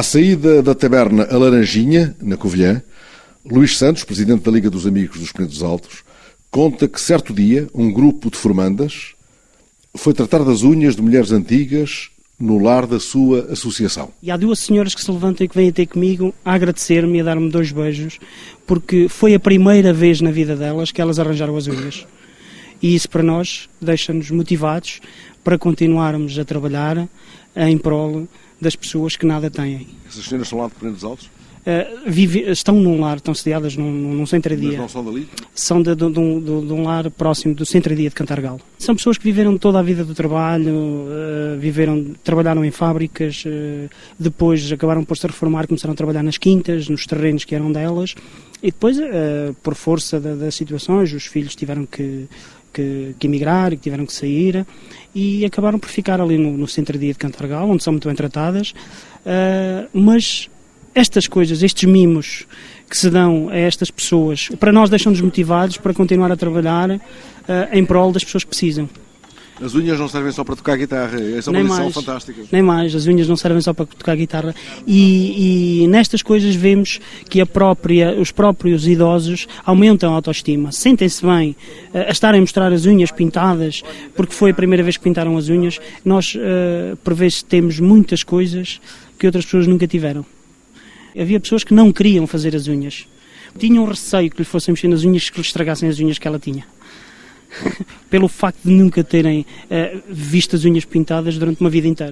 À saída da taberna A Laranjinha, na Covilhã, Luís Santos, presidente da Liga dos Amigos dos Penedos Altos, conta que certo dia um grupo de formandas foi tratar das unhas de mulheres antigas no lar da sua associação. E há duas senhoras que se levantam e que vêm ter comigo a agradecer-me e a dar-me dois beijos, porque foi a primeira vez na vida delas que elas arranjaram as unhas. E isso para nós deixa-nos motivados para continuarmos a trabalhar em prol das pessoas que nada têm. Essas senhoras são lá de Altos? Uh, vive, estão num lar, estão sediadas num, num centro-dia. Mas não são dali? São de, de, de, um, de um lar próximo do centro-dia de Cantargal. São pessoas que viveram toda a vida do trabalho, uh, viveram, trabalharam em fábricas, uh, depois acabaram por se reformar, começaram a trabalhar nas quintas, nos terrenos que eram delas, e depois, por força das situações, os filhos tiveram que, que, que emigrar e que tiveram que sair e acabaram por ficar ali no, no centro-dia de Cantargal, onde são muito bem tratadas, mas estas coisas, estes mimos que se dão a estas pessoas, para nós deixam-nos motivados para continuar a trabalhar uh, em prol das pessoas que precisam. As unhas não servem só para tocar guitarra, essa é uma lição fantástica. Nem mais, as unhas não servem só para tocar guitarra. E, e, nestas coisas vemos que a própria, os próprios idosos aumentam a autoestima, sentem-se bem uh, a estarem a mostrar as unhas pintadas, porque foi a primeira vez que pintaram as unhas. Nós, uh, por vezes, temos muitas coisas que outras pessoas nunca tiveram. Havia pessoas que não queriam fazer as unhas. Tinham receio que lhe fossem mexer nas unhas, que lhe estragassem as unhas que ela tinha. Pelo facto de nunca terem uh, visto as unhas pintadas durante uma vida inteira.